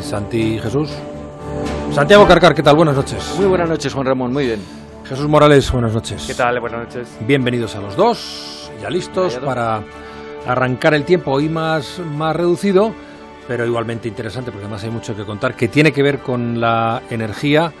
Santi Jesús. Santiago Carcar, ¿qué tal? Buenas noches. Muy buenas noches, Juan Ramón, muy bien. Jesús Morales, buenas noches. ¿Qué tal? Buenas noches. Bienvenidos a los dos, ya listos para arrancar el tiempo, hoy más, más reducido, pero igualmente interesante, porque además hay mucho que contar, que tiene que ver con la energía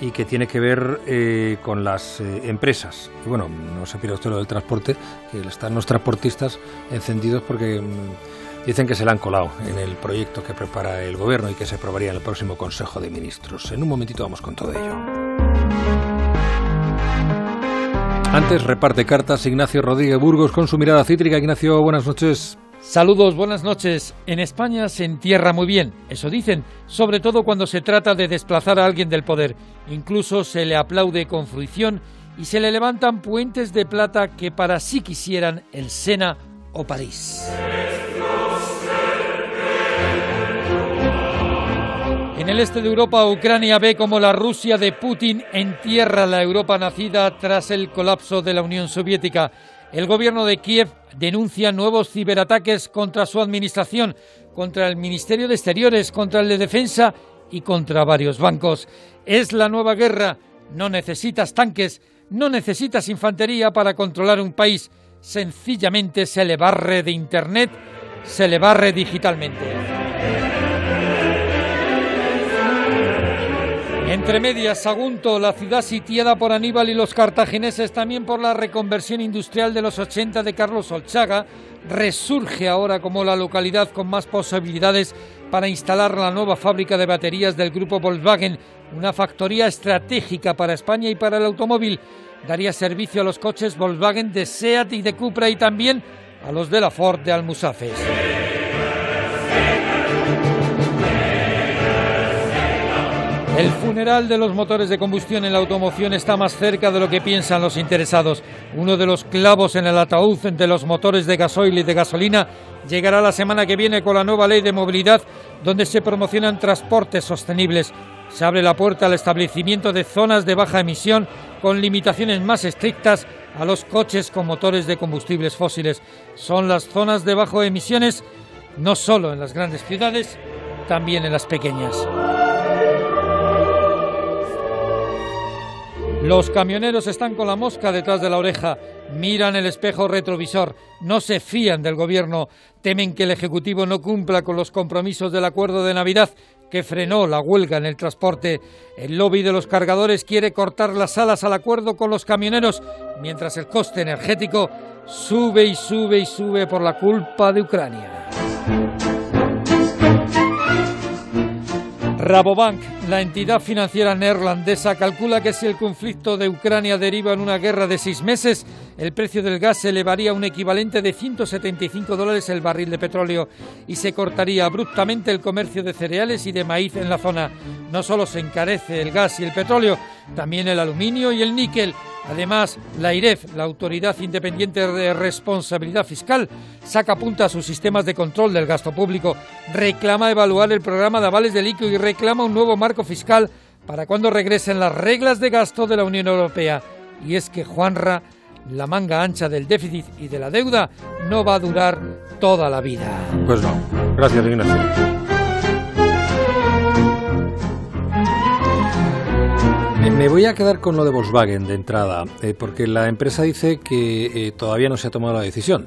y que tiene que ver eh, con las eh, empresas. Y bueno, no se pida usted lo del transporte, que están los transportistas encendidos porque mm, dicen que se le han colado en el proyecto que prepara el gobierno y que se aprobaría en el próximo Consejo de Ministros. En un momentito vamos con todo ello. Antes reparte cartas Ignacio Rodríguez Burgos con su mirada cítrica. Ignacio, buenas noches. Saludos, buenas noches. En España se entierra muy bien, eso dicen, sobre todo cuando se trata de desplazar a alguien del poder. Incluso se le aplaude con fruición y se le levantan puentes de plata que para sí quisieran el Sena o París. En el este de Europa, Ucrania ve como la Rusia de Putin entierra la Europa nacida tras el colapso de la Unión Soviética. El gobierno de Kiev denuncia nuevos ciberataques contra su administración, contra el Ministerio de Exteriores, contra el de Defensa y contra varios bancos. Es la nueva guerra. No necesitas tanques, no necesitas infantería para controlar un país. Sencillamente se le barre de Internet, se le barre digitalmente. Entre medias, Sagunto, la ciudad sitiada por Aníbal y los cartagineses, también por la reconversión industrial de los 80 de Carlos Olchaga, resurge ahora como la localidad con más posibilidades para instalar la nueva fábrica de baterías del grupo Volkswagen, una factoría estratégica para España y para el automóvil. Daría servicio a los coches Volkswagen de SEAT y de Cupra y también a los de la Ford de Almusafes. El funeral de los motores de combustión en la automoción está más cerca de lo que piensan los interesados. Uno de los clavos en el ataúd de los motores de gasoil y de gasolina llegará la semana que viene con la nueva ley de movilidad donde se promocionan transportes sostenibles. Se abre la puerta al establecimiento de zonas de baja emisión con limitaciones más estrictas a los coches con motores de combustibles fósiles. Son las zonas de bajo emisiones no solo en las grandes ciudades, también en las pequeñas. Los camioneros están con la mosca detrás de la oreja, miran el espejo retrovisor, no se fían del gobierno, temen que el Ejecutivo no cumpla con los compromisos del acuerdo de Navidad que frenó la huelga en el transporte. El lobby de los cargadores quiere cortar las alas al acuerdo con los camioneros, mientras el coste energético sube y sube y sube por la culpa de Ucrania. Rabobank, la entidad financiera neerlandesa, calcula que si el conflicto de Ucrania deriva en una guerra de seis meses, el precio del gas se elevaría a un equivalente de 175 dólares el barril de petróleo y se cortaría abruptamente el comercio de cereales y de maíz en la zona. No solo se encarece el gas y el petróleo, también el aluminio y el níquel. Además, la IREF, la Autoridad Independiente de Responsabilidad Fiscal, saca punta a sus sistemas de control del gasto público, reclama evaluar el programa de avales de líquido y reclama un nuevo marco fiscal para cuando regresen las reglas de gasto de la Unión Europea. Y es que Juanra, la manga ancha del déficit y de la deuda no va a durar toda la vida. Pues no. Gracias, Ignacio. Me voy a quedar con lo de Volkswagen de entrada, eh, porque la empresa dice que eh, todavía no se ha tomado la decisión,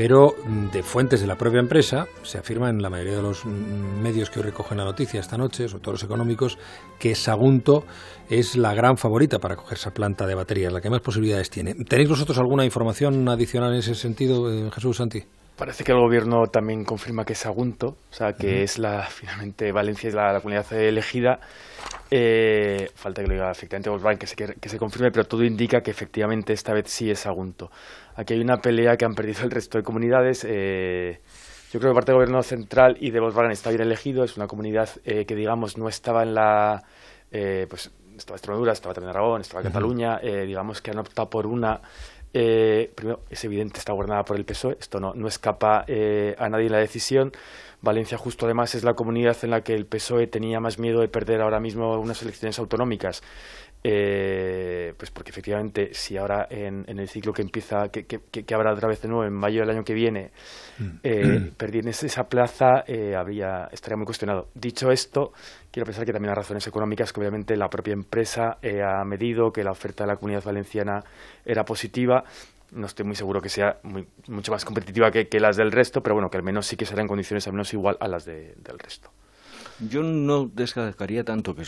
pero mm, de fuentes de la propia empresa se afirma en la mayoría de los mm, medios que hoy recogen la noticia esta noche, sobre todo los económicos, que Sagunto es la gran favorita para coger esa planta de baterías, la que más posibilidades tiene. ¿Tenéis vosotros alguna información adicional en ese sentido, eh, Jesús Santi? Parece que el gobierno también confirma que es Sagunto, o sea, que es la, finalmente Valencia es la, comunidad elegida. Eh, falta que lo diga efectivamente Volkswagen, que se, que se confirme, pero todo indica que efectivamente esta vez sí es Sagunto. Aquí hay una pelea que han perdido el resto de comunidades. Eh, yo creo que parte del gobierno central y de Volkswagen está bien elegido. Es una comunidad eh, que, digamos, no estaba en la. pues estaba Extremadura, estaba también Aragón, estaba Cataluña. digamos que han optado por una eh, primero, es evidente, está gobernada por el PSOE, esto no, no escapa eh, a nadie la decisión. Valencia justo además es la comunidad en la que el PSOE tenía más miedo de perder ahora mismo unas elecciones autonómicas eh, pues porque efectivamente si ahora en, el ciclo que empieza, que, que, habrá otra vez de nuevo en mayo del año que viene, mm. eh, esa plaza, eh, habría, estaría muy cuestionado. Dicho esto, quiero pensar que también hay razones económicas, que obviamente la propia empresa eh, ha medido que la oferta de la comunidad valenciana era positiva. No estoy muy seguro que sea mucho más competitiva que, las del resto, pero bueno, que al menos sí que será en condiciones al menos igual a las del resto. Yo no destacaría tanto que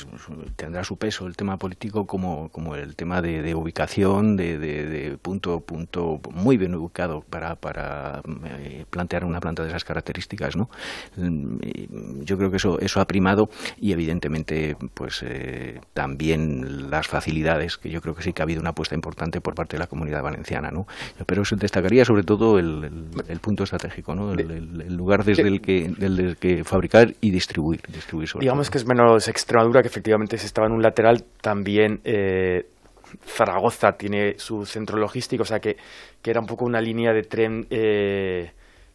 tendrá su peso el tema político como, como el tema de, ubicación, de, de, punto punto muy bien ubicado para, para eh, plantear una planta de esas características, ¿no? Mm, yo creo que eso eso ha primado y evidentemente pues eh, también las facilidades que yo creo que sí que ha habido una apuesta importante por parte de la comunidad valenciana, ¿no? Pero se destacaría sobre todo el, el, punto estratégico, ¿no? El, lugar desde el que, del que fabricar y distribuir. Digamos que es menos Extremadura, que efectivamente se estaba en un lateral, también eh, Zaragoza tiene su centro logístico, o sea que, que era un poco una línea de tren eh,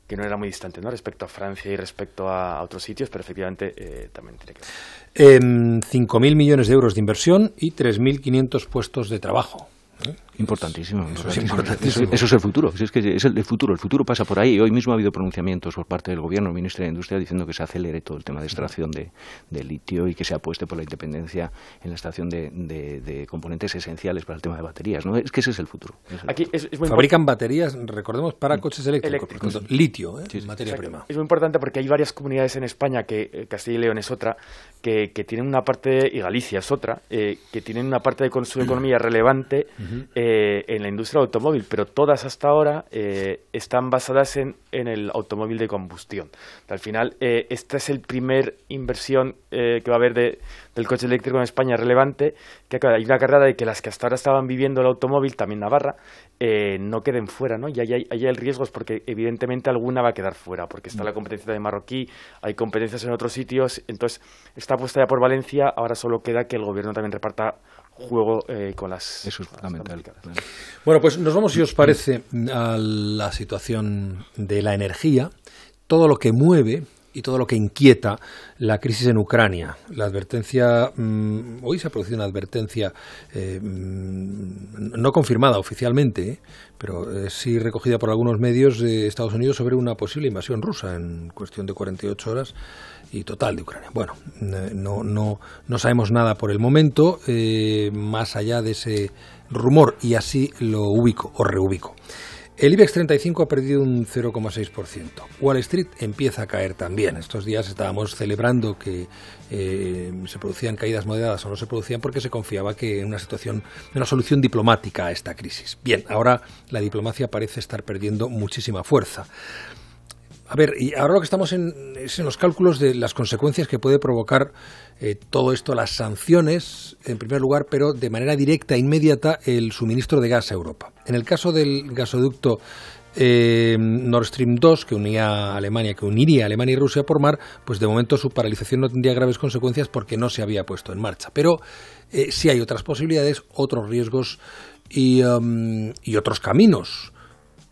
que no era muy distante ¿no? respecto a Francia y respecto a, otros sitios, pero efectivamente eh, también tiene que ver. 5.000 millones de euros de inversión y 3.500 puestos de trabajo. Importantísimo. Eso, Es el futuro. Es, que es el, futuro. El futuro pasa por ahí. Hoy mismo ha habido pronunciamientos por parte del gobierno, el ministro de Industria, diciendo que se acelere todo el tema de extracción de, litio y que se apueste por la independencia en la extracción de, componentes esenciales para el tema de baterías. ¿no? Es que ese es el futuro. Aquí Fabrican baterías, recordemos, para mm. coches eléctricos. litio, ¿eh? materia prima. Es muy importante porque hay varias comunidades en España, que eh, Castilla y León es otra, que, tienen una parte, y Galicia es otra, eh, que tienen una parte de su economía relevante. Eh, en la industria del automóvil, pero todas hasta ahora eh, están basadas en, en, el automóvil de combustión. Al final, eh, esta es el primer inversión que va a haber de, del coche eléctrico en España relevante, que hay una carrera de que las que hasta ahora estaban viviendo el automóvil, también Navarra, no queden fuera, ¿no? Y hay, hay, hay riesgos porque evidentemente alguna va a quedar fuera, porque está la competencia de Marroquí, hay competencias en otros sitios, entonces está puesta ya por Valencia, ahora solo queda que el gobierno también reparta juego eh, con las. Eso es fundamental. Bueno, pues nos vamos, si os parece, a la situación de la energía, todo lo que mueve y todo lo que inquieta la crisis en Ucrania. La advertencia, mm, hoy se ha producido una advertencia eh, mm, no confirmada oficialmente, eh, pero sí recogida por algunos medios de Estados Unidos sobre una posible invasión rusa en cuestión de 48 horas y total de Ucrania. Bueno, no, no, no sabemos nada por el momento, eh, más allá de ese rumor, y así lo ubico o reubico. El IBEX 35 ha perdido un 0,6%. Wall Street empieza a caer también. Estos días estábamos celebrando que eh, se producían caídas moderadas o no se producían porque se confiaba que en una situación, una solución diplomática a esta crisis. Bien, ahora la diplomacia parece estar perdiendo muchísima fuerza. A ver, y ahora lo que estamos en, es en los cálculos de las consecuencias que puede provocar eh, todo esto, las sanciones, en primer lugar, pero de manera directa e inmediata, el suministro de gas a Europa. En el caso del gasoducto eh, Nord Stream 2, que unía Alemania, que uniría Alemania y Rusia por mar, pues de momento su paralización no tendría graves consecuencias porque no se había puesto en marcha. Pero eh, sí hay otras posibilidades, otros riesgos y, um, y otros caminos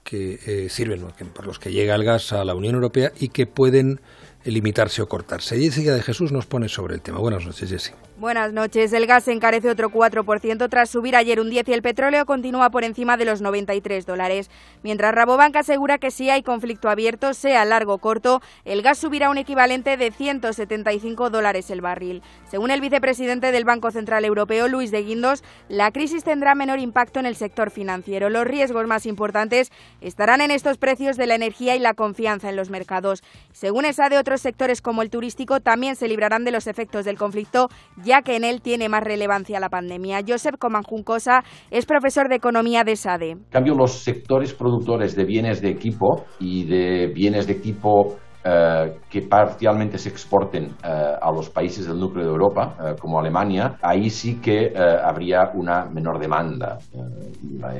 que eh, sirven, por los que llega el gas a la Unión Europea y que pueden limitarse o cortarse. Jessica de Jesús nos pone sobre el tema. Buenas noches, Jessica. Buenas noches. El gas encarece otro 4% tras subir ayer un 10 y el petróleo continúa por encima de los 93 dólares. Mientras Rabobank asegura que si hay conflicto abierto, sea largo o corto, el gas subirá un equivalente de 175 dólares el barril. Según el vicepresidente del Banco Central Europeo, Luis de Guindos, la crisis tendrá menor impacto en el sector financiero. Los riesgos más importantes estarán en estos precios de la energía y la confianza en los mercados. Según esa de otros sectores como el turístico, también se librarán de los efectos del conflicto ya que en él tiene más relevancia la pandemia. Josep Comanjuncosa es profesor de economía de SADE. En cambio, los sectores productores de bienes de equipo y de bienes de equipo eh, que parcialmente se exporten eh, a los países del núcleo de Europa, eh, como Alemania, ahí sí que habría una menor demanda.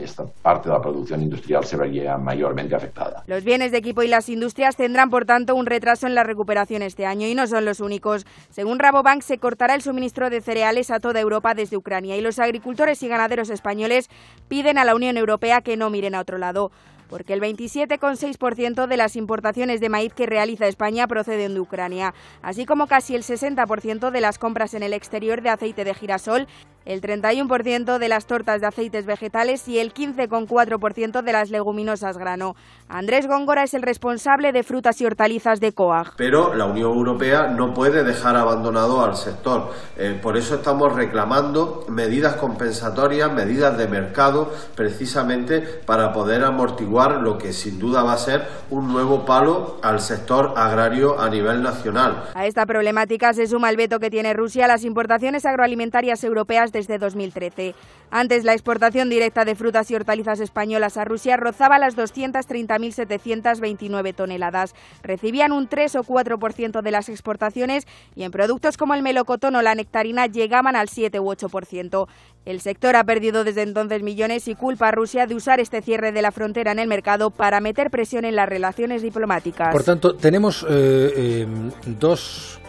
esta parte de la producción industrial se vería mayormente afectada. Los bienes de equipo y las industrias tendrán, por tanto, un retraso en la recuperación este año y no son los únicos. Según Rabobank, se cortará el suministro de cereales a toda Europa desde Ucrania y los agricultores y ganaderos españoles piden a la Unión Europea que no miren a otro lado porque el 27,6% de las importaciones de maíz que realiza España proceden de Ucrania, así como casi el 60% de las compras en el exterior de aceite de girasol el 31% de las tortas de aceites vegetales y el 15,4% de las leguminosas grano. Andrés Góngora es el responsable de frutas y hortalizas de COAG. Pero la Unión Europea no puede dejar abandonado al sector. Eh, por eso estamos reclamando medidas compensatorias, medidas de mercado, precisamente para poder amortiguar lo que sin duda va a ser un nuevo palo al sector agrario a nivel nacional. A esta problemática se suma el veto que tiene Rusia a las importaciones agroalimentarias europeas desde 2013. Antes, la exportación directa de frutas y hortalizas españolas a Rusia rozaba las 230.729 toneladas. Recibían un 3 o 4% de las exportaciones y en productos como el melocotón o la nectarina llegaban al 7 u 8%. El sector ha perdido desde entonces millones y culpa a Rusia de usar este cierre de la frontera en el mercado para meter presión en las relaciones diplomáticas. Por tanto, tenemos eh, eh, dos,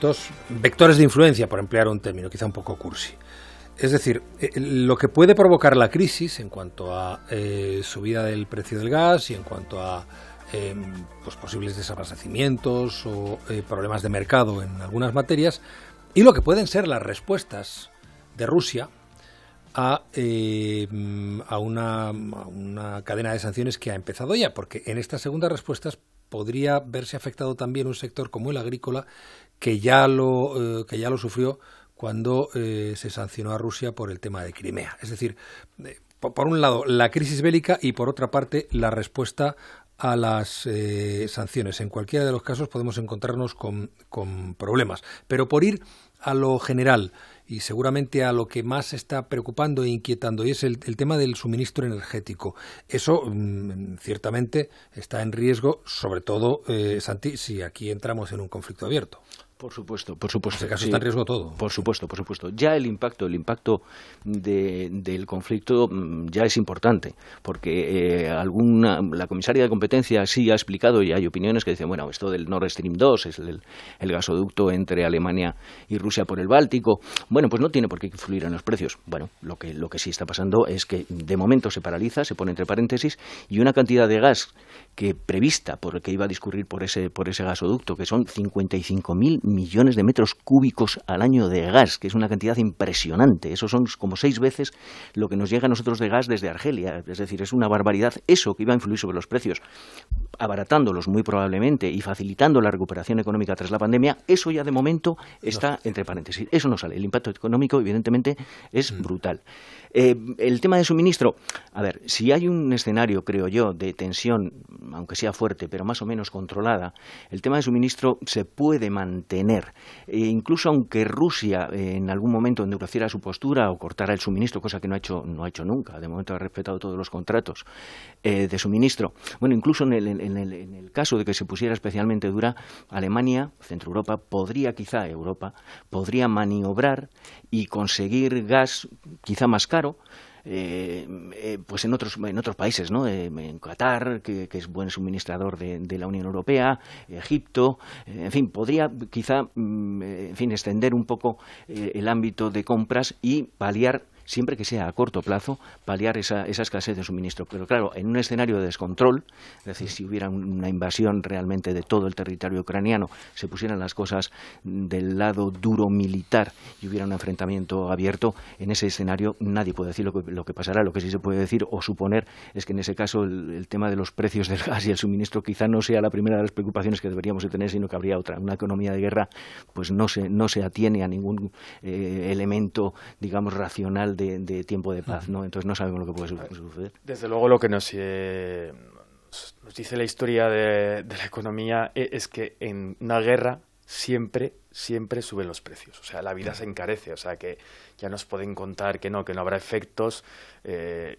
dos vectores de influencia, por emplear un término quizá un poco cursi. Es decir, eh, lo que puede provocar la crisis en cuanto a subida del precio del gas y en cuanto a pues posibles desabastecimientos o problemas de mercado en algunas materias, y lo que pueden ser las respuestas de Rusia a, eh, a, una, una, cadena de sanciones que ha empezado ya, porque en estas segundas respuestas podría verse afectado también un sector como el agrícola que ya lo, eh, que ya lo sufrió cuando eh, se sancionó a Rusia por el tema de Crimea. Es decir, por, un lado la crisis bélica y por otra parte la respuesta a las sanciones. En cualquiera de los casos podemos encontrarnos con, con problemas. Pero por ir a lo general, y seguramente a lo que más está preocupando e inquietando, y es el, tema del suministro energético. Eso mm, ciertamente está en riesgo, sobre todo, eh, Santi, si aquí entramos en un conflicto abierto. Por supuesto, por supuesto. En caso está en riesgo todo. Por supuesto, por supuesto. Ya el impacto, el impacto del conflicto mm, ya es importante, porque eh, alguna, la comisaria de competencia sí ha explicado y hay opiniones que dicen, bueno, esto del Nord Stream 2 es el, gasoducto entre Alemania y Rusia por el Báltico. Bueno, pues no tiene por qué influir en los precios. Bueno, lo que, lo que sí está pasando es que de momento se paraliza, se pone entre paréntesis, y una cantidad de gas que prevista por que iba a discurrir por ese, por ese gasoducto, que son 55.000 millones de metros cúbicos al año de gas, que es una cantidad impresionante. Eso son como seis veces lo que nos llega a nosotros de gas desde Argelia. Es decir, es una barbaridad eso que iba a influir sobre los precios, abaratándolos muy probablemente y facilitando la recuperación económica tras la pandemia. Eso ya de momento está entre paréntesis. Eso no sale. El impacto económico, evidentemente, es mm. brutal. Eh, el tema de suministro, a ver, si hay un escenario, creo yo, de tensión, aunque sea fuerte, pero más o menos controlada, el tema de suministro se puede mantener. E incluso aunque Rusia eh, en algún momento endureciera su postura o cortara el suministro, cosa que no ha hecho, no ha hecho nunca, de momento ha respetado todos los contratos eh, de suministro. Bueno, incluso en el, en, el, en el caso de que se pusiera especialmente dura, Alemania, Centro Europa, podría quizá Europa, podría maniobrar y conseguir gas quizá más caro eh, eh, pues en otros en otros países no eh, en Qatar que, es buen suministrador de, de, la Unión Europea Egipto en fin podría quizá mm, en fin extender un poco el ámbito de compras y paliar siempre que sea a corto plazo, paliar esa, escasez de suministro. Pero claro, en un escenario de descontrol, es decir, si hubiera una invasión realmente de todo el territorio ucraniano, se pusieran las cosas del lado duro militar y hubiera un enfrentamiento abierto, en ese escenario nadie puede decir lo que, lo que pasará. Lo que sí se puede decir o suponer es que en ese caso el, tema de los precios del gas y el suministro quizá no sea la primera de las preocupaciones que deberíamos de tener, sino que habría otra. Una economía de guerra pues no se, no se atiene a ningún eh, elemento, digamos, racional de, tiempo de paz, ¿no? Entonces no sabemos lo que puede suceder. Desde luego lo que nos, eh, nos dice la historia de, la economía e, es, que en una guerra siempre, siempre suben los precios. O sea, la vida se encarece. O sea, que ya nos pueden contar que no, que no habrá efectos. Eh,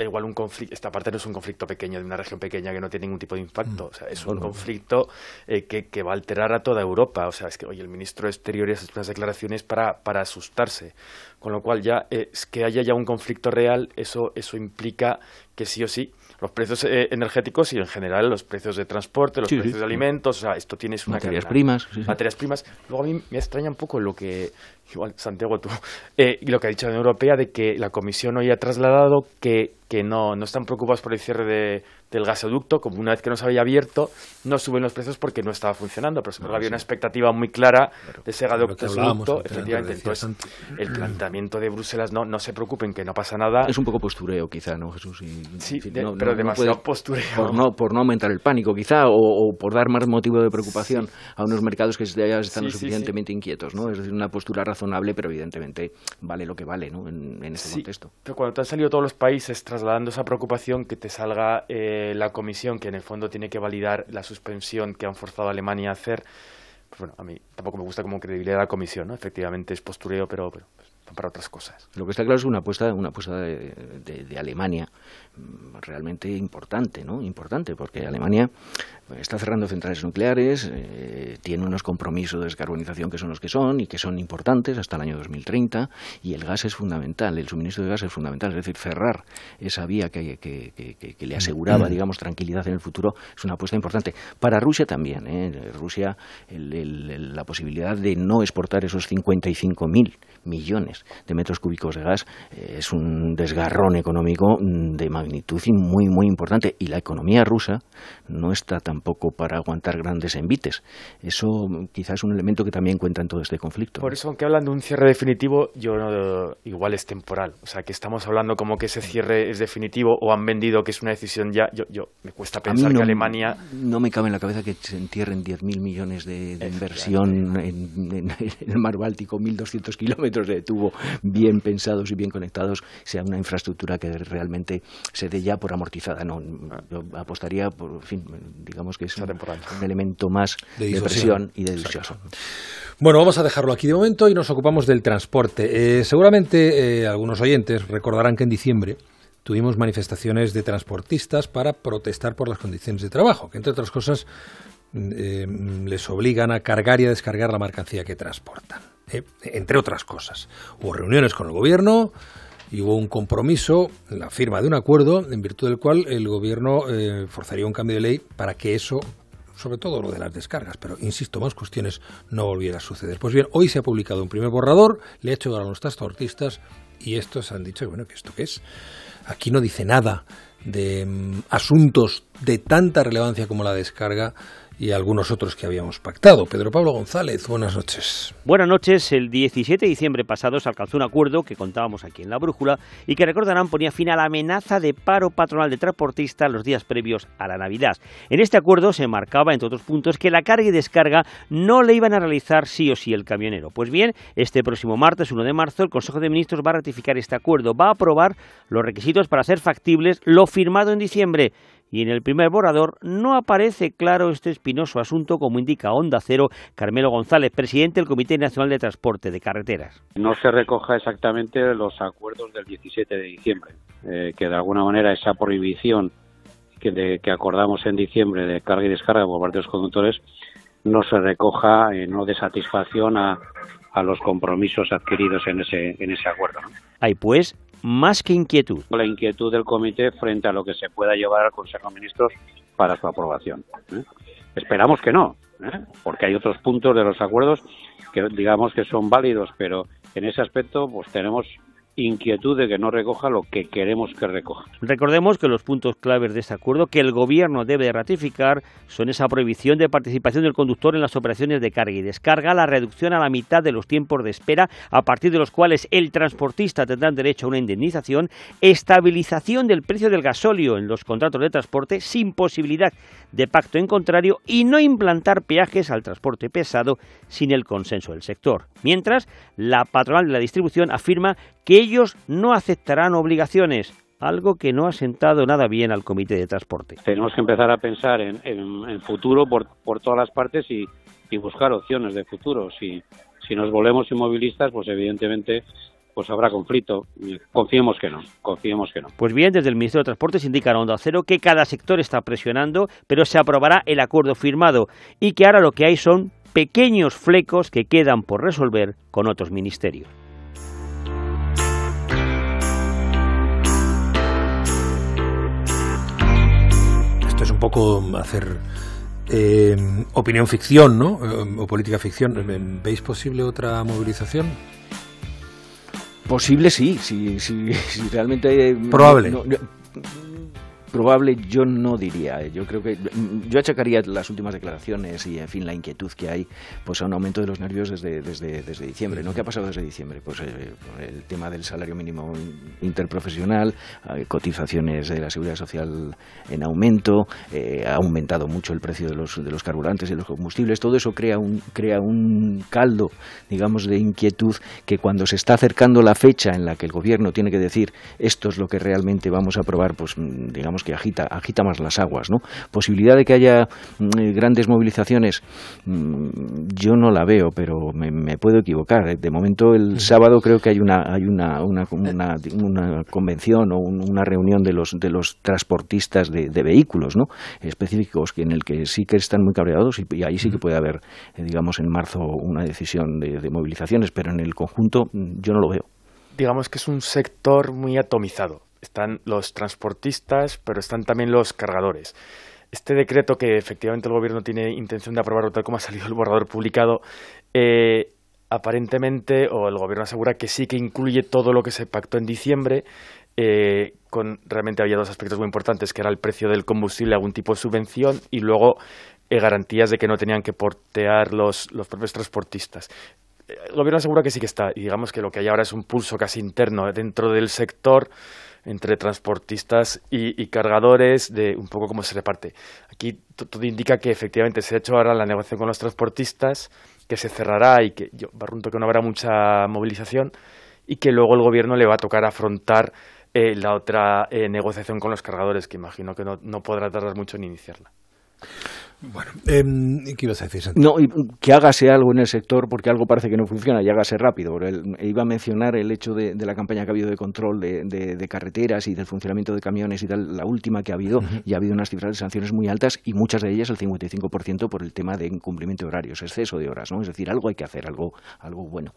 da igual un conflicto, esta parte no es un conflicto pequeño de una región pequeña que no tiene ningún tipo de impacto, o sea, es un conflicto eh, que, que, va a alterar a toda Europa, o sea, es que, oye, el ministro de Exteriores hace unas declaraciones para, para asustarse, con lo cual ya eh, es que haya ya un conflicto real, eso, eso implica que sí o sí los precios eh, energéticos y en general los precios de transporte, los precios de alimentos, o sea, esto tienes una materias primas, materias primas. Luego a mí me extraña un poco lo que igual Santiago tú y lo que ha dicho la Unión Europea de que la Comisión hoy ha trasladado que que no, no están preocupados por el cierre de, del gasoducto, como una vez que no se había abierto, no suben los precios porque no estaba funcionando, pero no, había una expectativa muy clara de ese gasoducto, efectivamente. Entonces, el planteamiento de Bruselas, no, no se preocupen, que no pasa nada. Es un poco postureo, quizá, ¿no, Jesús? sí, pero demasiado postureo. Por no, por no aumentar el pánico, quizá, o, por dar más motivo de preocupación a unos mercados que ya están lo suficientemente inquietos, ¿no? Es decir, una postura razonable, pero evidentemente vale lo que vale, ¿no? En, en este contexto. Pero cuando te han salido todos los países trasladando esa preocupación, que te salga. Eh, la comisión, que en el fondo tiene que validar la suspensión que han forzado a Alemania a hacer, pues bueno, a mí tampoco me gusta como credibilidad la comisión, ¿no? Efectivamente es postureo, pero, pero pues, para otras cosas. Lo que está claro es una apuesta, una apuesta de, de, Alemania mm, realmente importante, ¿no? Importante, porque Alemania está cerrando centrales nucleares, eh, tiene unos compromisos de descarbonización que son los que son y que son importantes hasta el año 2030 y el gas es fundamental, el suministro de gas es fundamental, es decir, cerrar esa vía que, que, le aseguraba, mm. digamos, tranquilidad en el futuro es una apuesta importante. Para Rusia también, ¿eh? Rusia, la posibilidad de no exportar esos 55.000 millones de metros cúbicos de gas eh, es un desgarrón económico de magnitud muy, muy importante y la economía rusa no está tan poco para aguantar grandes envites. Eso quizás es un elemento que también cuenta en todo este conflicto. Por eso, aunque hablan de un cierre definitivo, yo no, igual es temporal. O sea, que estamos hablando como que ese cierre es definitivo o han vendido que es una decisión ya. Yo, yo me cuesta pensar que Alemania. No me cabe en la cabeza que se entierren 10.000 millones de, inversión en, el mar Báltico, 1.200 kilómetros de tubo bien pensados y bien conectados, sea una infraestructura que realmente se dé ya por amortizada. No, yo apostaría por, fin, digamos, que es un, elemento más de, presión y de disuasión. Bueno, vamos a dejarlo aquí de momento y nos ocupamos del transporte. Eh, seguramente eh, algunos oyentes recordarán que en diciembre tuvimos manifestaciones de transportistas para protestar por las condiciones de trabajo, que entre otras cosas eh, les obligan a cargar y a descargar la mercancía que transportan. Entre otras cosas. Hubo reuniones con el gobierno, y hubo un compromiso, la firma de un acuerdo en virtud del cual el gobierno eh, forzaría un cambio de ley para que eso sobre todo lo de las descargas, pero insisto, más cuestiones no volviera a suceder. Pues bien, hoy se ha publicado un primer borrador, le ha hecho a los transportistas y estos han dicho, bueno, ¿que esto qué es? Aquí no dice nada de mm, asuntos de tanta relevancia como la descarga y algunos otros que habíamos pactado. Pedro Pablo González, buenas noches. Buenas noches. El 17 de diciembre pasado se alcanzó un acuerdo que contábamos aquí en la brújula y que recordarán ponía fin a la amenaza de paro patronal de transportistas los días previos a la Navidad. En este acuerdo se marcaba, entre otros puntos, que la carga y descarga no le iban a realizar sí o sí el camionero. Pues bien, este próximo martes 1 de marzo el Consejo de Ministros va a ratificar este acuerdo, va a aprobar los requisitos para ser factibles lo firmado en diciembre y en el primer borrador no aparece claro este espinoso asunto como indica Onda Cero Carmelo González, presidente del Comité Nacional de Transporte de Carreteras. No se recoja exactamente los acuerdos del 17 de diciembre, eh, que de alguna manera esa prohibición que, que acordamos en diciembre de carga y descarga por parte de los conductores no se recoja, eh, no de satisfacción a, a los compromisos adquiridos en ese, en ese acuerdo. Hay pues más que inquietud. La inquietud del comité frente a lo que se pueda llevar al Consejo de Ministros para su aprobación. ¿eh? Esperamos que no, ¿eh? porque hay otros puntos de los acuerdos que digamos que son válidos, pero en ese aspecto pues tenemos inquietud de que no recoja lo que queremos que recoja. Recordemos que los puntos claves de este acuerdo que el Gobierno debe ratificar son esa prohibición de participación del conductor en las operaciones de carga y descarga, la reducción a la mitad de los tiempos de espera, a partir de los cuales el transportista tendrá derecho a una indemnización, estabilización del precio del gasóleo en los contratos de transporte sin posibilidad de pacto en contrario y no implantar peajes al transporte pesado sin el consenso del sector. Mientras, la patronal de la distribución afirma que ellos no aceptarán obligaciones, algo que no ha sentado nada bien al Comité de Transporte. Tenemos que empezar a pensar en, en, futuro por, por, todas las partes y, y, buscar opciones de futuro. Si, si nos volvemos inmovilistas, pues evidentemente pues habrá conflicto. Confiemos que no, confiemos que no. Pues bien, desde el Ministerio de Transportes indica a Onda Cero que cada sector está presionando, pero se aprobará el acuerdo firmado y que ahora lo que hay son pequeños flecos que quedan por resolver con otros ministerios. Esto es un poco hacer eh, opinión ficción, ¿no? O política ficción. ¿Veis posible otra movilización? Posible sí, si, realmente... Probable. Probable yo no diría. ¿eh? Yo creo que yo achacaría las últimas declaraciones y en fin la inquietud que hay pues a un aumento de los nervios desde desde, desde diciembre. ¿No qué ha pasado desde diciembre? Pues eh, el tema del salario mínimo interprofesional, eh, cotizaciones de la seguridad social en aumento, ha aumentado mucho el precio de los de los carburantes y los combustibles. Todo eso crea un crea un caldo, digamos, de inquietud que cuando se está acercando la fecha en la que el gobierno tiene que decir esto es lo que realmente vamos a aprobar, pues digamos que agita, agita más las aguas. ¿no? Posibilidad de que haya mm, eh, grandes movilizaciones, mm, yo no la veo, pero me, puedo equivocar. ¿eh? De momento, el sábado creo que hay una, hay una, una, una, convención o una reunión de los, de los transportistas de, vehículos ¿no? específicos en el que sí que están muy cabreados y, ahí sí que puede haber, eh, digamos, en marzo una decisión de movilizaciones, pero en el conjunto mm, yo no lo veo digamos que es un sector muy atomizado están los transportistas, pero están también los cargadores. Este decreto que efectivamente el gobierno tiene intención de aprobar, tal como ha salido el borrador publicado, eh, aparentemente, o el gobierno asegura que sí que incluye todo lo que se pactó en diciembre, eh, con realmente había dos aspectos muy importantes, que era el precio del combustible, algún tipo de subvención, y luego eh, garantías de que no tenían que portear los, los propios transportistas el gobierno asegura que sí que está, y digamos que lo que hay ahora es un pulso casi interno dentro del sector entre transportistas y, cargadores de un poco cómo se reparte. Aquí todo indica que efectivamente se ha hecho ahora la negociación con los transportistas, que se cerrará y que yo barrunto que no habrá mucha movilización y que luego el gobierno le va a tocar afrontar eh, la otra eh, negociación con los cargadores, que imagino que no, no podrá tardar mucho en iniciarla. Bueno, eh, ¿qué ibas a decir, No, que hágase algo en el sector porque algo parece que no funciona y hágase rápido. iba a mencionar el hecho de, la campaña que ha habido de control de, carreteras y del funcionamiento de camiones y tal, la última que ha habido, y ha habido unas cifras de sanciones muy altas y muchas de ellas el 55% por el tema de incumplimiento de horarios, exceso de horas, ¿no? Es decir, algo hay que hacer, algo, algo bueno.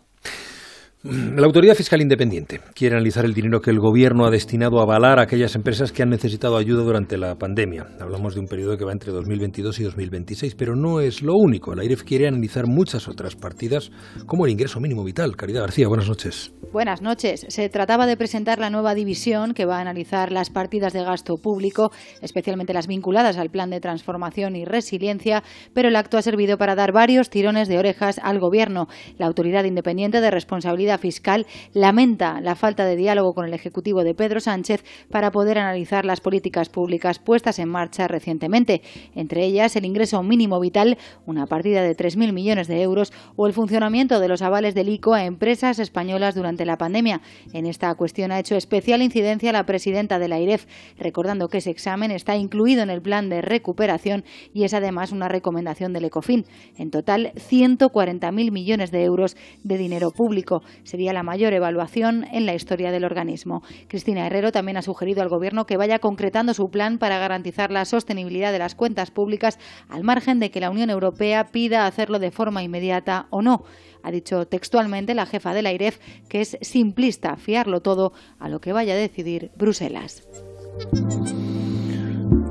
La Autoridad Fiscal Independiente quiere analizar el dinero que el Gobierno ha destinado a avalar a aquellas empresas que han necesitado ayuda durante la pandemia. Hablamos de un periodo que va entre 2022 y 2026, pero no es lo único. La IREF quiere analizar muchas otras partidas, como el ingreso mínimo vital. Caridad García, buenas noches. Buenas noches. Se trataba de presentar la nueva división que va a analizar las partidas de gasto público, especialmente las vinculadas al Plan de Transformación y Resiliencia, pero el acto ha servido para dar varios tirones de orejas al Gobierno. La Autoridad Independiente de Responsabilidad Fiscal lamenta la falta de diálogo con el Ejecutivo de Pedro Sánchez para poder analizar las políticas públicas puestas en marcha recientemente, entre ellas el ingreso mínimo vital, una partida de 3.000 millones de euros, o el funcionamiento de los avales del ICO a empresas españolas durante la pandemia. En esta cuestión ha hecho especial incidencia la presidenta de la IREF, recordando que ese examen está incluido en el plan de recuperación y es además una recomendación del ECOFIN. En total, 140.000 millones de euros de dinero público. Sería la mayor evaluación en la historia del organismo. Cristina Herrero también ha sugerido al Gobierno que vaya concretando su plan para garantizar la sostenibilidad de las cuentas públicas al margen de que la Unión Europea pida hacerlo de forma inmediata o no. Ha dicho textualmente la jefa del AIREF que es simplista fiarlo todo a lo que vaya a decidir Bruselas.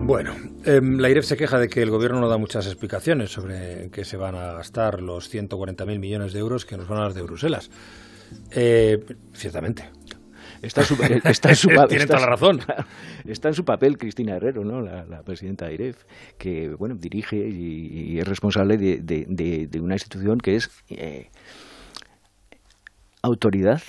Bueno, em, la IREF se queja de que el gobierno no da muchas explicaciones sobre qué se van a gastar los 140.000 millones de euros que nos van a dar de Bruselas. Eh, ciertamente. Está en su, está en su Tiene toda la razón. Está en su papel Cristina Herrero, ¿no? la, presidenta de IREF, que bueno dirige y, es responsable de, una institución que es eh, autoridad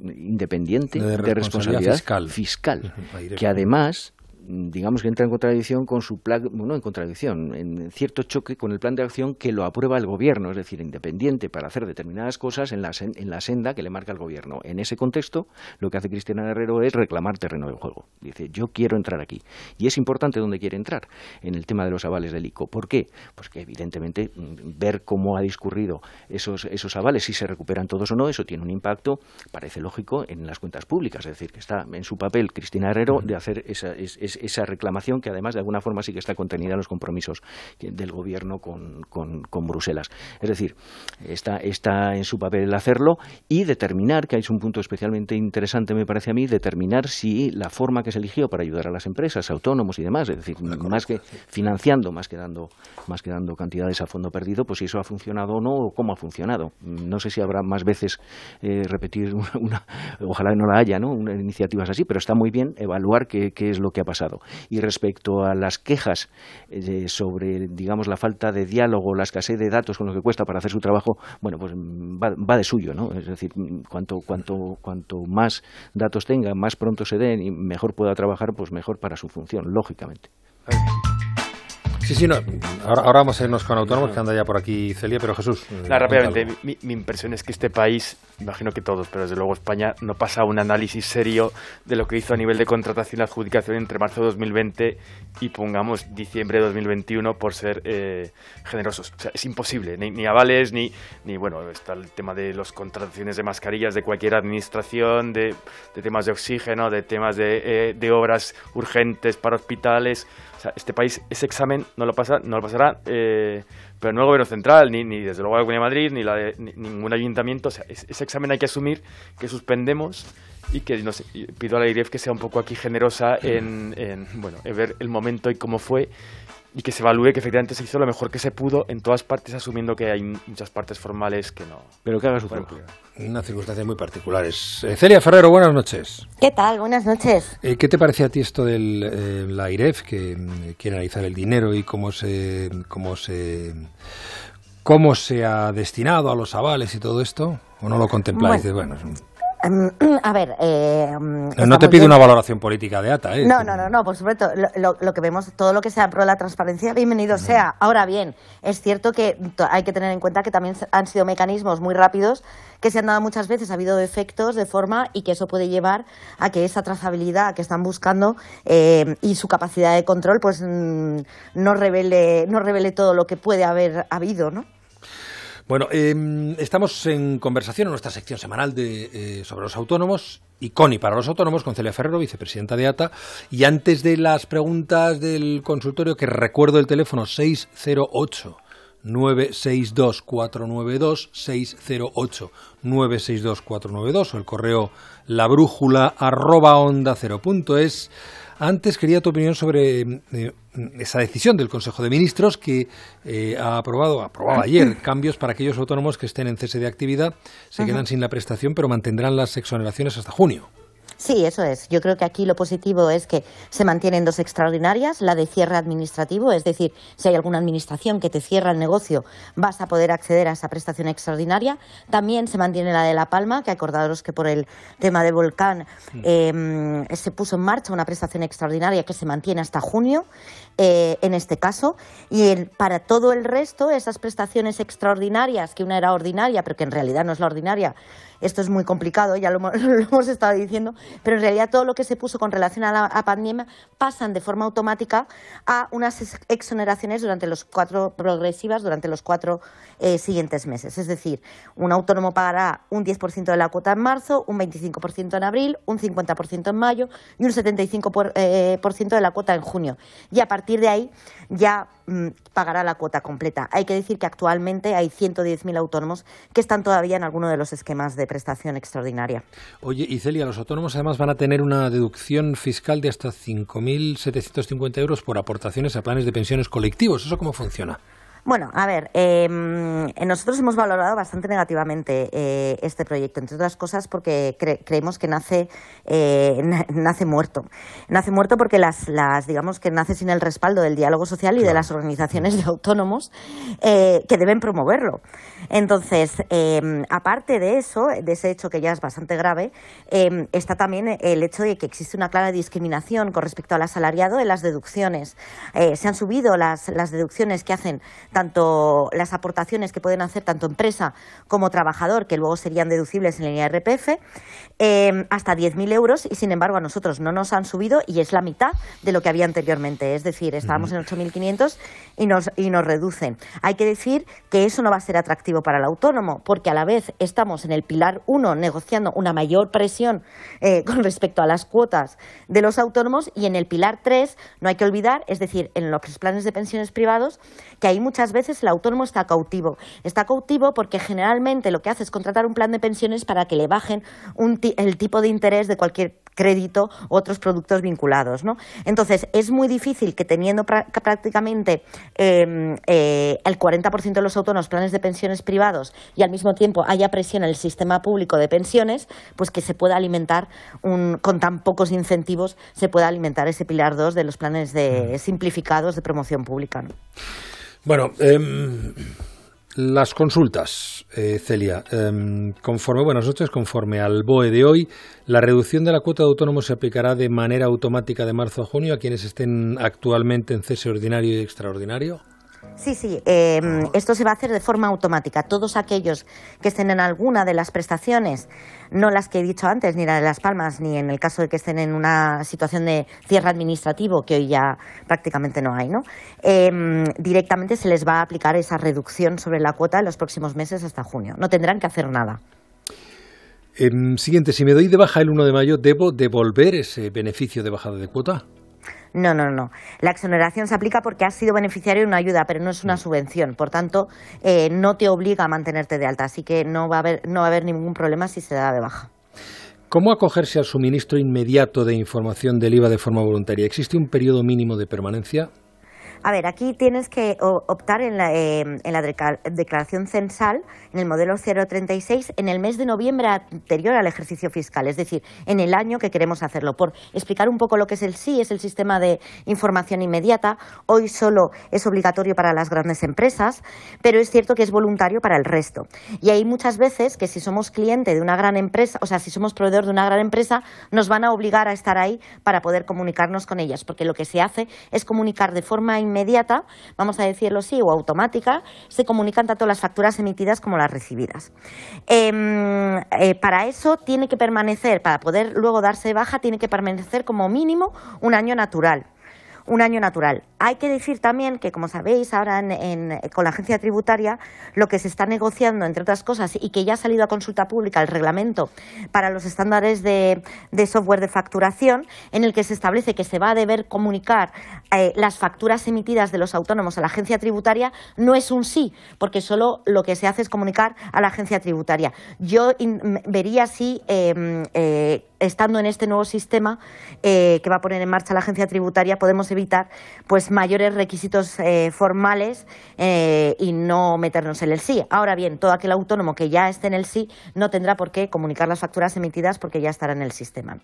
independiente de, responsabilidad, fiscal que además digamos que entra en contradicción con su plan, bueno, en contradicción, en cierto choque con el plan de acción que lo aprueba el gobierno, es decir, independiente para hacer determinadas cosas en la, en la senda que le marca el gobierno. En ese contexto, lo que hace Cristiana Guerrero es reclamar terreno de juego. Dice, yo quiero entrar aquí. Y es importante dónde quiere entrar, en el tema de los avales del ICO. ¿Por qué? Pues que evidentemente mm, ver cómo ha discurrido esos, esos avales, si se recuperan todos o no, eso tiene un impacto, parece lógico, en las cuentas públicas. Es decir, que está en su papel Cristina Herrero de hacer esa, esa reclamación que además de alguna forma sí que está contenida en los compromisos del gobierno con, con, Bruselas. Es decir, está, está en su papel el hacerlo y determinar, que es un punto especialmente interesante me parece a mí, determinar si la forma que se eligió para ayudar a las empresas, autónomos y demás, es decir, más que financiando, más que dando, más que dando cantidades a fondo perdido, pues si eso ha funcionado o no, o cómo ha funcionado. No sé si habrá más veces eh, repetir una, ojalá no la haya, ¿no? Una, iniciativas así, pero está muy bien evaluar qué, es lo que ha pasado. Y respecto a las quejas eh, sobre, digamos, la falta de diálogo, la escasez de datos con lo que cuesta para hacer su trabajo, bueno, pues va, va de suyo, ¿no? Es decir, cuanto, cuanto, cuanto más datos tenga, más pronto se den y mejor pueda trabajar, pues mejor para su función, lógicamente. Sí, sí, no. Ahora, ahora, vamos a irnos con autónomos, que anda ya por aquí Celia, pero Jesús. rápidamente, mi, mi, impresión es que este país, imagino que todos, pero desde luego España, no pasa un análisis serio de lo que hizo a nivel de contratación y adjudicación entre marzo de 2020 y pongamos diciembre de 2021 por ser eh, generosos. O sea, es imposible, ni, avales, ni, ni, bueno, está el tema de las contrataciones de mascarillas de cualquier administración, de, de temas de oxígeno, de temas de, eh, de obras urgentes para hospitales. O sea, este país, ese examen no lo, pasa, no lo pasará, eh, pero no el gobierno central, ni, ni desde luego la Comunidad de Madrid, ni, la de, ningún ayuntamiento. O sea, ese examen hay que asumir que suspendemos y que no sé, pido a la IREF que sea un poco aquí generosa en, en, bueno, en ver el momento y cómo fue y que se evalúe que efectivamente se hizo lo mejor que se pudo en todas partes, asumiendo que hay muchas partes formales que no. Pero que haga su trabajo. Una circunstancia muy particulares. Eh, Celia Ferrero, buenas noches. ¿Qué tal? Buenas noches. Eh, ¿Qué te parece a ti esto de eh, la IREF, que mm, quiere analizar el dinero y cómo se, cómo se cómo se ha destinado a los avales y todo esto? ¿O no lo contempláis? bueno Em, a ver, eh, no te pido una valoración política de ATA, ¿eh? No, no, no, no por supuesto. Lo, que vemos, todo lo que sea pro la transparencia, bienvenido sea. Ahora bien, es cierto que hay que tener en cuenta que también han sido mecanismos muy rápidos que se han dado muchas veces, ha habido efectos de forma y que eso puede llevar a que esa trazabilidad que están buscando eh, y su capacidad de control, pues mm, no revele, no revele todo lo que puede haber habido, ¿no? Bueno, em, estamos en conversación en nuestra sección semanal de, eh, sobre los autónomos y CONI para los autónomos con Celia Ferrero, vicepresidenta de ATA. Y antes de las preguntas del consultorio, que recuerdo el teléfono 608 962 492 608 962 492 o el correo labrújula arroba onda cero punto es antes quería tu opinión sobre eh, esa decisión del Consejo de Ministros que eh, ha aprobado, aprobado ayer cambios para aquellos autónomos que estén en cese de actividad, se quedan sin la prestación, pero mantendrán las exoneraciones hasta junio. Sí, eso es. Yo creo que aquí lo positivo es que se mantienen dos extraordinarias, la de cierre administrativo, es decir, si hay alguna administración que te cierra el negocio, vas a poder acceder a esa prestación extraordinaria. También se mantiene la de La Palma, que acordaros que por el tema de volcán em, se puso en marcha una prestación extraordinaria que se mantiene hasta junio. Eh, en este caso. Y para todo el resto, esas prestaciones extraordinarias, que una era ordinaria, pero que en realidad no es la ordinaria, esto es muy complicado, ya lo, hemos estado diciendo, pero en realidad todo lo que se puso con relación a la pandemia pasan de forma automática a unas exoneraciones durante los cuatro progresivas durante los cuatro eh, siguientes meses. Es decir, un autónomo pagará un 10% de la cuota en marzo, un 25% en abril, un 50% en mayo y un 75% por, eh, por ciento de la cuota en junio. Y a partir de ahí ya pagará la cuota completa. Hay que decir que actualmente hay 110.000 autónomos que están todavía en alguno de los esquemas de prestación extraordinaria. Oye, y Celia, los autónomos además van a tener una deducción fiscal de hasta 5.750 euros por aportaciones a planes de pensiones colectivos. ¿Eso cómo funciona? Bueno, a ver, em, nosotros hemos valorado bastante negativamente eh, este proyecto, entre otras cosas porque creemos que nace, eh, nace muerto. Nace muerto porque las, las, digamos que nace sin el respaldo del diálogo social y de las organizaciones de autónomos eh, que deben promoverlo. Entonces, em, aparte de eso, de ese hecho que ya es bastante grave, em, está también el hecho de que existe una clara discriminación con respecto al asalariado en las deducciones. se han subido las, las deducciones que hacen tanto las aportaciones que pueden hacer tanto empresa como trabajador, que luego serían deducibles en el IRPF, eh, hasta 10.000 euros y sin embargo a nosotros no nos han subido y es la mitad de lo que había anteriormente. Es decir, estábamos en 8.500 y nos, y nos reducen. Hay que decir que eso no va a ser atractivo para el autónomo porque a la vez estamos en el pilar 1 negociando una mayor presión eh, con respecto a las cuotas de los autónomos y en el pilar 3 no hay que olvidar, es decir, en los planes de pensiones privados, que ahí muchas veces el autónomo está cautivo. Está cautivo porque generalmente lo que hace es contratar un plan de pensiones para que le bajen el tipo de interés de cualquier crédito otros productos vinculados. ¿no? Entonces, es muy difícil que teniendo prácticamente em, eh, el 40% de los autónomos planes de pensiones privados y al mismo tiempo haya presión en el sistema público de pensiones, pues que se pueda alimentar con tan pocos incentivos, se pueda alimentar ese pilar 2 de los planes de, simplificados de promoción pública. Bueno, em, las consultas, eh, Celia. Em, conforme, buenas noches, conforme al BOE de hoy, la reducción de la cuota de autónomos se aplicará de manera automática de marzo a junio a quienes estén actualmente en cese ordinario y extraordinario. Sí, sí, em, esto se va a hacer de forma automática. Todos aquellos que estén en alguna de las prestaciones, no las que he dicho antes, ni la de Las Palmas, ni en el caso de que estén en una situación de cierre administrativo, que hoy ya prácticamente no hay, ¿no? Em, directamente se les va a aplicar esa reducción sobre la cuota en los próximos meses hasta junio. No tendrán que hacer nada. Em, siguiente, si me doy de baja el 1 de mayo, ¿debo devolver ese beneficio de bajada de cuota? No, no, no. La exoneración se aplica porque has sido beneficiario de una ayuda, pero no es una mm. subvención. Por tanto, eh, no te obliga a mantenerte de alta. Así que no va, a haber, no va a haber ningún problema si se da de baja. ¿Cómo acogerse al suministro inmediato de información del IVA de forma voluntaria? ¿Existe un periodo mínimo de permanencia? A ver, aquí tienes que optar en la, eh, en la declaración censal, en el modelo 036, en el mes de noviembre anterior al ejercicio fiscal, es decir, en el año que queremos hacerlo. Por explicar un poco lo que es el SI, es el sistema de información inmediata. Hoy solo es obligatorio para las grandes empresas, pero es cierto que es voluntario para el resto. Y hay muchas veces que si somos cliente de una gran empresa, o sea, si somos proveedor de una gran empresa, nos van a obligar a estar ahí para poder comunicarnos con ellas, porque lo que se hace es comunicar de forma inmediata, vamos a decirlo así, o automática, se comunican tanto las facturas emitidas como las recibidas. Em, eh, para eso tiene que permanecer, para poder luego darse baja, tiene que permanecer como mínimo un año natural un año natural. Hay que decir también que, como sabéis, ahora con la agencia tributaria lo que se está negociando, entre otras cosas, y que ya ha salido a consulta pública el reglamento para los estándares de, software de facturación, en el que se establece que se va a deber comunicar eh, las facturas emitidas de los autónomos a la agencia tributaria, no es un sí, porque solo lo que se hace es comunicar a la agencia tributaria. Yo vería si em, eh, estando en este nuevo sistema eh, que va a poner en marcha la agencia tributaria, podemos evitar pues mayores requisitos eh, formales eh, y no meternos en el sí. Ahora bien, todo aquel autónomo que ya esté en el sí no tendrá por qué comunicar las facturas emitidas porque ya estará en el sistema.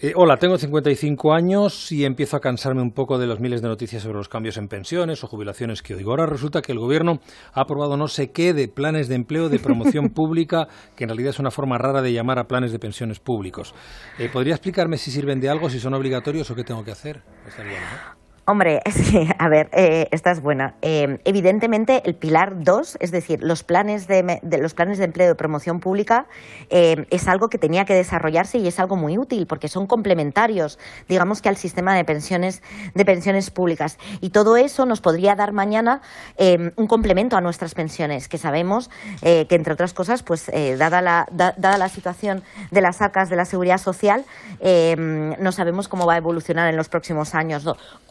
Eh, hola, tengo 55 años y empiezo a cansarme un poco de los miles de noticias sobre los cambios en pensiones o jubilaciones que oigo. Ahora resulta que el Gobierno ha aprobado no sé qué de planes de empleo de promoción pública, que en realidad es una forma rara de llamar a planes de pensiones públicos. Eh, ¿Podría explicarme si sirven de algo, si son obligatorios o qué tengo que hacer? Hombre, sí, a ver, eh, esta es buena. Eh, evidentemente, el pilar 2, es decir, los planes de, los planes de empleo de promoción pública, eh, es algo que tenía que desarrollarse y es algo muy útil porque son complementarios, digamos que al sistema de pensiones de pensiones públicas. Y todo eso nos podría dar mañana un complemento a nuestras pensiones, que sabemos que entre otras cosas, pues dada la dada la situación de las arcas de la seguridad social, no sabemos cómo va a evolucionar en los próximos años.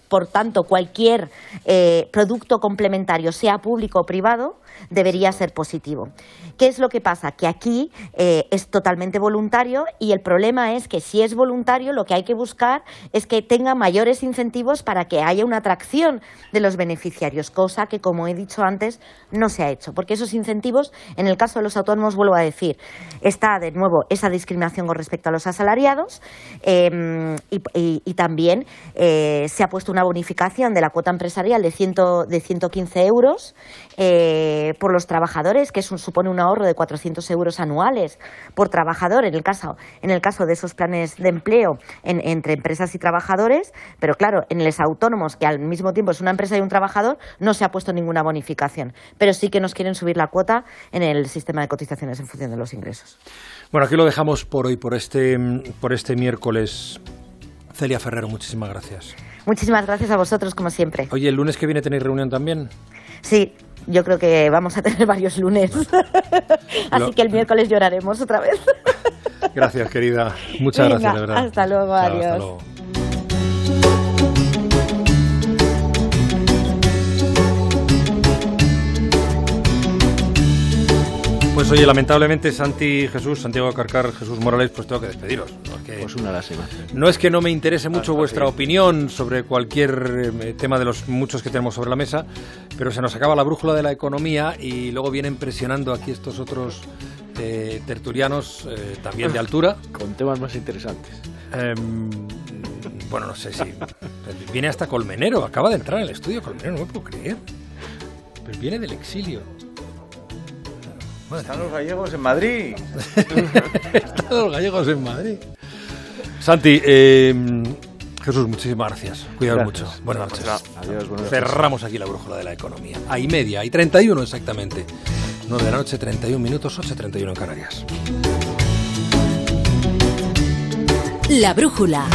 Por tanto, cualquier eh, producto complementario, sea público o privado, debería ser positivo. ¿Qué es lo que pasa? Que aquí eh, es totalmente voluntario y el problema es que si es voluntario lo que hay que buscar es que tenga mayores incentivos para que haya una atracción de los beneficiarios, cosa que, como he dicho antes, no se ha hecho. Porque esos incentivos, en el caso de los autónomos, vuelvo a decir, está de nuevo esa discriminación con respecto a los asalariados em, y, también eh, se ha puesto una bonificación de la cuota empresarial de, ciento, de 115 euros eh, por los trabajadores, que supone un ahorro de 400 euros anuales por trabajador en el caso, en el caso de esos planes de empleo entre empresas y trabajadores, pero claro, en los autónomos, que al mismo tiempo es una empresa y un trabajador, no se ha puesto ninguna bonificación, pero sí que nos quieren subir la cuota en el sistema de cotizaciones en función de los ingresos. Bueno, aquí lo dejamos por hoy, por este, por este miércoles. Celia Ferrero, muchísimas gracias. Muchísimas gracias a vosotros, como siempre. Oye, ¿el lunes que viene tenéis reunión también? Sí, yo creo que vamos a tener varios lunes. Así que el miércoles lloraremos otra vez. gracias, querida. Muchas gracias, de verdad. Hasta luego, adiós. Hasta luego. Pues oye, lamentablemente Santi Jesús, Santiago Carcar, Jesús Morales, pues tengo que despediros. pues una lástima. No es que no me interese mucho vuestra opinión sobre cualquier eh, tema de los muchos que tenemos sobre la mesa, pero se nos acaba la brújula de la economía y luego vienen presionando aquí estos otros eh, tertulianos, eh, también de altura. Con temas más interesantes. Em, bueno, no sé si... viene hasta Colmenero, acaba de entrar en el estudio Colmenero, no me puedo creer. Pero viene del exilio. Están los gallegos en Madrid. Están los gallegos en Madrid. Santi, eh, Jesús, muchísimas gracias. Cuidado mucho. Buenas noches. Adiós, buenas Cerramos aquí la brújula de la economía. A y media, y 31 exactamente. 9 de la noche, 31 minutos, 8.31 en Canarias. La brújula.